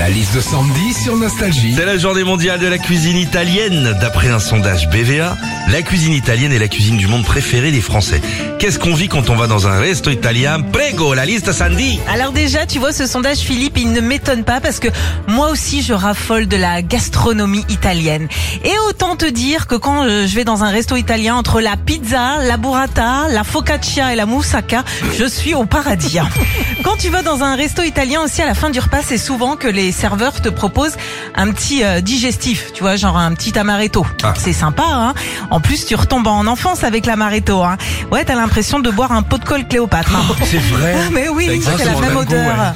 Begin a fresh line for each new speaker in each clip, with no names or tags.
La liste de Sandy sur Nostalgie.
C'est la journée mondiale de la cuisine italienne. D'après un sondage BVA, la cuisine italienne est la cuisine du monde préférée des Français. Qu'est-ce qu'on vit quand on va dans un resto italien? Prego, la liste Sandy
Alors déjà, tu vois, ce sondage, Philippe, il ne m'étonne pas parce que moi aussi, je raffole de la gastronomie italienne. Et autant te dire que quand euh, je vais dans un resto italien, entre la pizza, la burrata, la focaccia et la moussaka, je suis au paradis. hein. Quand tu vas dans un resto italien aussi, à la fin du repas, c'est souvent que les serveurs te proposent un petit euh, digestif, tu vois, genre un petit amaretto.
Ah.
C'est sympa, hein. En plus, tu retombes en enfance avec l'amaretto, hein. Ouais, t'as l'impression de boire un pot de colle Cléopâtre. hein.
C'est vrai
Mais oui, c'est la même
le goût,
odeur.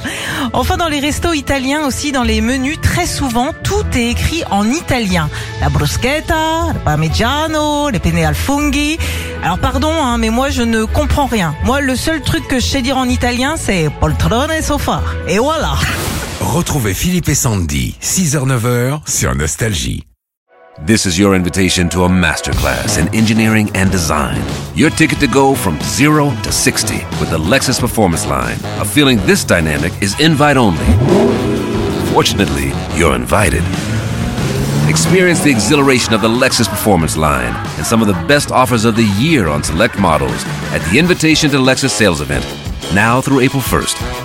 Enfin, dans les restos italiens aussi, dans les menus, très souvent, tout est écrit en italien. La bruschetta, le parmigiano, les penne al funghi. Alors pardon, hein, mais moi je ne comprends rien. Moi, le seul truc que je sais dire en italien, c'est poltrone e sofa. Et voilà.
Retrouvez Philippe et Sandy, 6h-9h sur Nostalgie.
This is your invitation to a masterclass in engineering and design. Your ticket to go from zero to 60 with the Lexus Performance Line. A feeling this dynamic is invite only. Fortunately, you're invited. Experience the exhilaration of the Lexus Performance Line and some of the best offers of the year on select models at the Invitation to Lexus sales event, now through April 1st.